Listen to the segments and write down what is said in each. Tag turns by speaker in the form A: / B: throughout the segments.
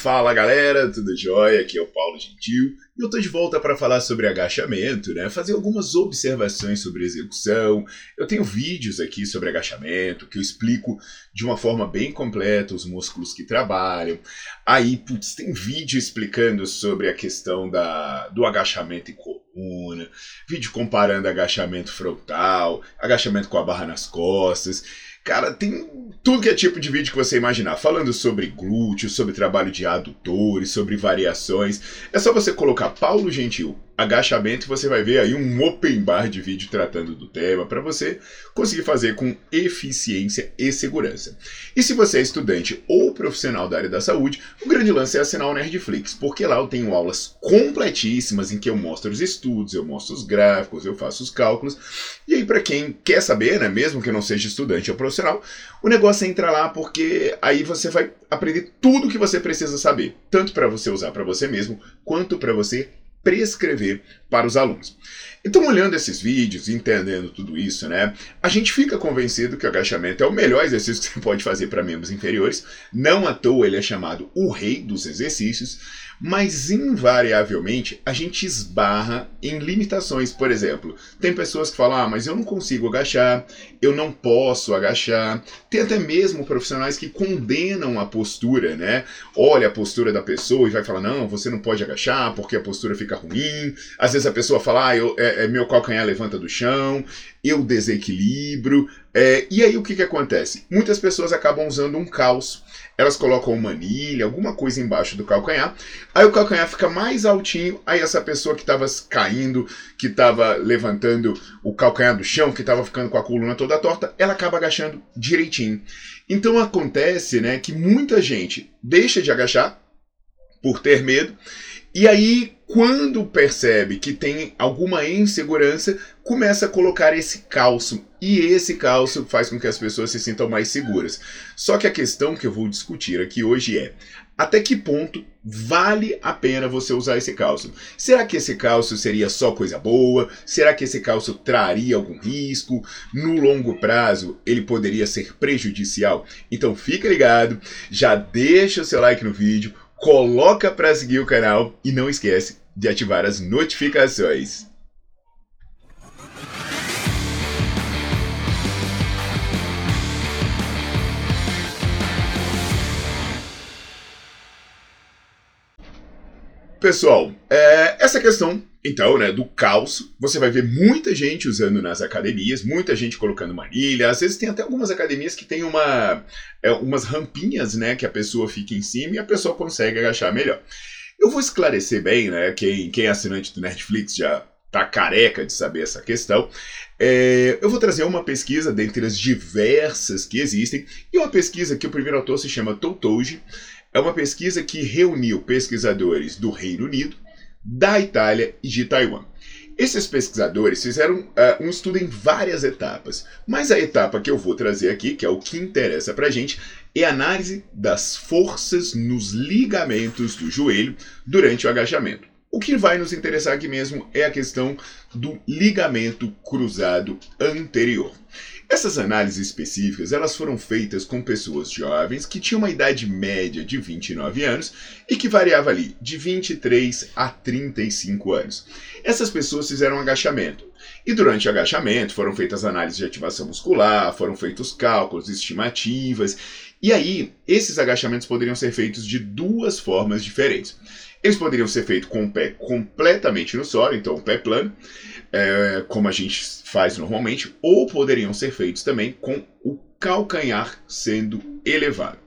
A: Fala galera, tudo jóia? Aqui é o Paulo Gentil e eu tô de volta para falar sobre agachamento, né? Fazer algumas observações sobre execução. Eu tenho vídeos aqui sobre agachamento que eu explico de uma forma bem completa os músculos que trabalham. Aí, putz, tem vídeo explicando sobre a questão da, do agachamento em coluna, vídeo comparando agachamento frontal, agachamento com a barra nas costas. Cara, tem tudo que é tipo de vídeo que você imaginar, falando sobre glúteos, sobre trabalho de adutores, sobre variações. É só você colocar Paulo Gentil agachamento, você vai ver aí um open bar de vídeo tratando do tema para você conseguir fazer com eficiência e segurança. E se você é estudante ou profissional da área da saúde, o grande lance é assinar o Nerdflix, porque lá eu tenho aulas completíssimas em que eu mostro os estudos, eu mostro os gráficos, eu faço os cálculos. E aí para quem quer saber, né, mesmo que não seja estudante ou profissional, o negócio é entrar lá porque aí você vai aprender tudo o que você precisa saber, tanto para você usar para você mesmo, quanto para você prescrever para os alunos. Então, olhando esses vídeos, entendendo tudo isso, né, a gente fica convencido que o agachamento é o melhor exercício que você pode fazer para membros inferiores. Não à toa ele é chamado o rei dos exercícios mas invariavelmente a gente esbarra em limitações. Por exemplo, tem pessoas que falam: ah, mas eu não consigo agachar, eu não posso agachar. Tem até mesmo profissionais que condenam a postura, né? Olha a postura da pessoa e vai falar: não, você não pode agachar porque a postura fica ruim. Às vezes a pessoa fala: ah, eu, é, é meu calcanhar levanta do chão, eu desequilibro. É, e aí o que, que acontece? Muitas pessoas acabam usando um calço elas colocam manilha, alguma coisa embaixo do calcanhar, aí o calcanhar fica mais altinho, aí essa pessoa que estava caindo, que estava levantando o calcanhar do chão, que estava ficando com a coluna toda torta, ela acaba agachando direitinho. Então acontece, né, que muita gente deixa de agachar por ter medo, e aí quando percebe que tem alguma insegurança, começa a colocar esse calço. E esse calço faz com que as pessoas se sintam mais seguras. Só que a questão que eu vou discutir aqui hoje é: até que ponto vale a pena você usar esse calço? Será que esse calço seria só coisa boa? Será que esse calço traria algum risco? No longo prazo, ele poderia ser prejudicial? Então fica ligado, já deixa o seu like no vídeo, coloca para seguir o canal e não esquece de ativar as notificações. Pessoal, é, essa questão, então, né, do calço, você vai ver muita gente usando nas academias, muita gente colocando manilha, às vezes tem até algumas academias que tem uma, é, umas rampinhas, né, que a pessoa fica em cima e a pessoa consegue agachar melhor. Eu vou esclarecer bem, né? Quem, quem é assinante do Netflix já tá careca de saber essa questão. É, eu vou trazer uma pesquisa dentre as diversas que existem, e uma pesquisa que o primeiro autor se chama Toutouji. É uma pesquisa que reuniu pesquisadores do Reino Unido, da Itália e de Taiwan. Esses pesquisadores fizeram uh, um estudo em várias etapas, mas a etapa que eu vou trazer aqui, que é o que interessa para gente, é a análise das forças nos ligamentos do joelho durante o agachamento. O que vai nos interessar aqui mesmo é a questão do ligamento cruzado anterior. Essas análises específicas elas foram feitas com pessoas jovens que tinham uma idade média de 29 anos e que variava ali de 23 a 35 anos. Essas pessoas fizeram um agachamento E durante o agachamento foram feitas análises de ativação muscular, foram feitos cálculos, estimativas, e aí esses agachamentos poderiam ser feitos de duas formas diferentes. Eles poderiam ser feitos com o pé completamente no solo, então o pé plano, é, como a gente faz normalmente, ou poderiam ser feitos também com o calcanhar sendo elevado.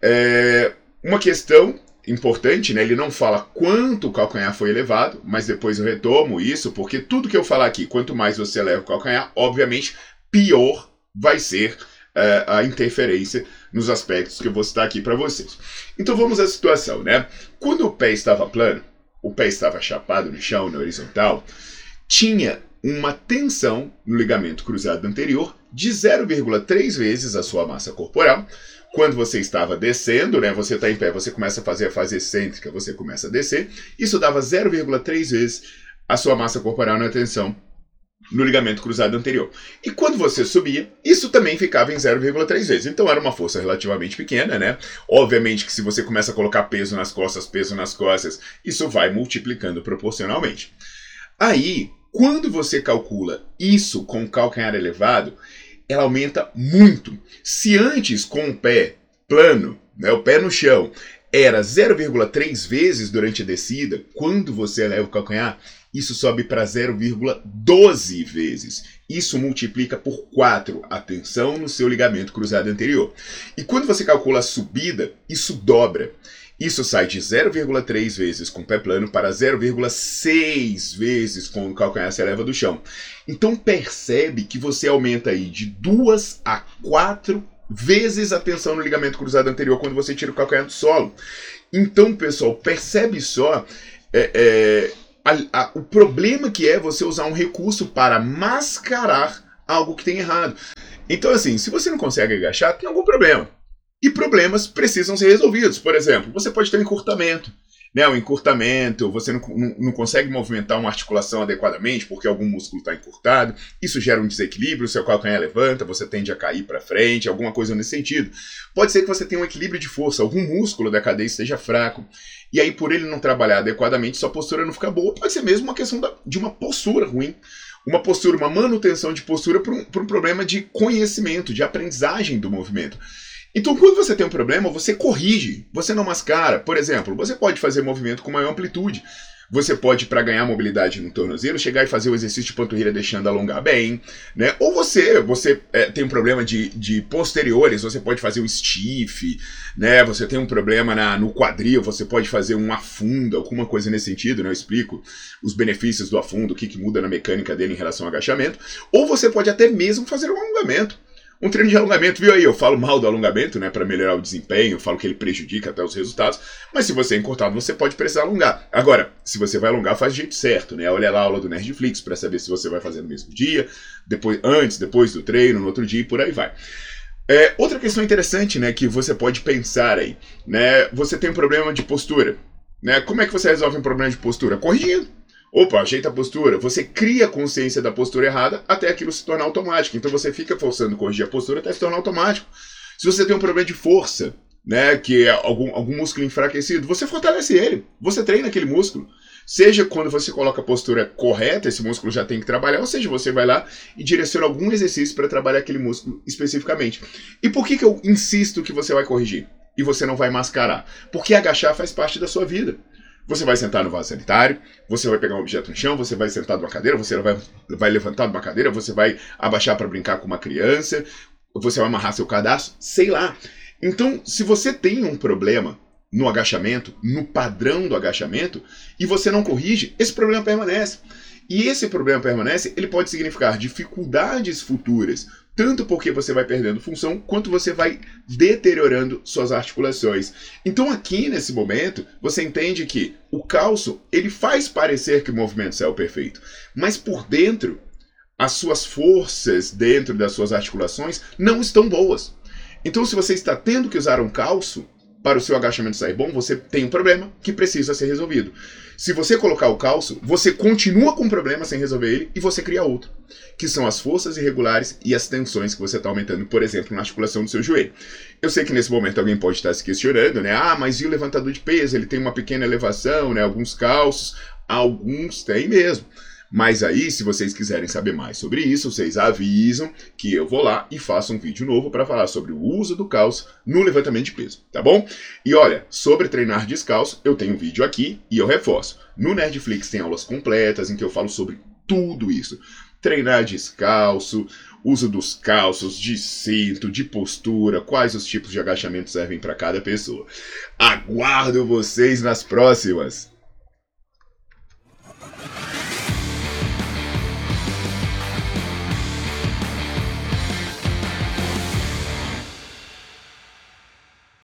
A: É, uma questão importante, né? Ele não fala quanto o calcanhar foi elevado, mas depois eu retomo isso, porque tudo que eu falar aqui, quanto mais você eleva o calcanhar, obviamente, pior vai ser uh, a interferência nos aspectos que eu vou citar aqui para vocês. Então vamos à situação, né? Quando o pé estava plano, o pé estava chapado no chão, na horizontal, tinha uma tensão no ligamento cruzado anterior de 0,3 vezes a sua massa corporal, quando você estava descendo, né, você está em pé, você começa a fazer a fase excêntrica, você começa a descer, isso dava 0,3 vezes a sua massa corporal na tensão no ligamento cruzado anterior. E quando você subia, isso também ficava em 0,3 vezes. Então era uma força relativamente pequena, né? Obviamente que se você começa a colocar peso nas costas, peso nas costas, isso vai multiplicando proporcionalmente. Aí, quando você calcula isso com o calcanhar elevado, ela aumenta muito. Se antes com o pé plano, né, o pé no chão, era 0,3 vezes durante a descida, quando você eleva o calcanhar, isso sobe para 0,12 vezes. Isso multiplica por 4 a tensão no seu ligamento cruzado anterior. E quando você calcula a subida, isso dobra. Isso sai de 0,3 vezes com o pé plano para 0,6 vezes com o calcanhar se eleva do chão. Então percebe que você aumenta aí de 2 a 4 vezes a tensão no ligamento cruzado anterior quando você tira o calcanhar do solo. Então, pessoal, percebe só é, é, a, a, o problema que é você usar um recurso para mascarar algo que tem errado. Então, assim, se você não consegue agachar, tem algum problema. E problemas precisam ser resolvidos. Por exemplo, você pode ter um encurtamento. Né, um encurtamento, você não, não, não consegue movimentar uma articulação adequadamente porque algum músculo está encurtado, isso gera um desequilíbrio, seu calcanhar levanta, você tende a cair para frente, alguma coisa nesse sentido. Pode ser que você tenha um equilíbrio de força, algum músculo da cadeia esteja fraco, e aí por ele não trabalhar adequadamente, sua postura não fica boa. Pode ser mesmo uma questão da, de uma postura ruim, uma postura, uma manutenção de postura para um, um problema de conhecimento, de aprendizagem do movimento. Então, quando você tem um problema, você corrige, você não mascara. Por exemplo, você pode fazer movimento com maior amplitude. Você pode, para ganhar mobilidade no tornozelo, chegar e fazer o exercício de panturrilha deixando alongar bem, né? Ou você, você é, tem um problema de, de posteriores, você pode fazer o stiff, né? Você tem um problema na, no quadril, você pode fazer um afundo, alguma coisa nesse sentido, né? Eu explico os benefícios do afundo, o que, que muda na mecânica dele em relação ao agachamento. Ou você pode até mesmo fazer um alongamento. Um treino de alongamento, viu aí? Eu falo mal do alongamento, né, para melhorar o desempenho, falo que ele prejudica até os resultados, mas se você é encurtado, você pode precisar alongar. Agora, se você vai alongar, faz do jeito certo, né? Olha lá a aula do Nerdflix para saber se você vai fazer no mesmo dia, depois, antes, depois do treino, no outro dia e por aí vai. É, outra questão interessante, né, que você pode pensar aí, né? Você tem um problema de postura, né? Como é que você resolve um problema de postura? Corrigindo. Opa, ajeita a postura. Você cria consciência da postura errada até aquilo se tornar automático. Então você fica forçando corrigir a postura até se tornar automático. Se você tem um problema de força, né, que é algum, algum músculo enfraquecido, você fortalece ele. Você treina aquele músculo. Seja quando você coloca a postura correta, esse músculo já tem que trabalhar, ou seja, você vai lá e direciona algum exercício para trabalhar aquele músculo especificamente. E por que, que eu insisto que você vai corrigir? E você não vai mascarar? Porque agachar faz parte da sua vida. Você vai sentar no vaso sanitário, você vai pegar um objeto no chão, você vai sentar numa cadeira, você vai, vai levantar de uma cadeira, você vai abaixar para brincar com uma criança, você vai amarrar seu cadastro, sei lá. Então, se você tem um problema no agachamento, no padrão do agachamento, e você não corrige, esse problema permanece. E esse problema permanece, ele pode significar dificuldades futuras tanto porque você vai perdendo função, quanto você vai deteriorando suas articulações. Então aqui nesse momento, você entende que o calço, ele faz parecer que o movimento saiu perfeito, mas por dentro, as suas forças dentro das suas articulações não estão boas. Então se você está tendo que usar um calço, para o seu agachamento sair bom, você tem um problema que precisa ser resolvido. Se você colocar o calço, você continua com um problema sem resolver ele e você cria outro, que são as forças irregulares e as tensões que você está aumentando, por exemplo, na articulação do seu joelho. Eu sei que nesse momento alguém pode estar se questionando, né? Ah, mas e o levantador de peso? Ele tem uma pequena elevação, né? Alguns calços, alguns têm mesmo. Mas aí, se vocês quiserem saber mais sobre isso, vocês avisam que eu vou lá e faço um vídeo novo para falar sobre o uso do calço no levantamento de peso, tá bom? E olha, sobre treinar descalço, eu tenho um vídeo aqui e eu reforço. No Nerdflix tem aulas completas em que eu falo sobre tudo isso. Treinar descalço, uso dos calços, de cinto, de postura, quais os tipos de agachamento servem para cada pessoa. Aguardo vocês nas próximas!